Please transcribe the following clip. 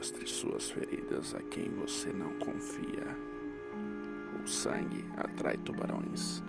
mostre suas feridas a quem você não confia. O sangue atrai tubarões.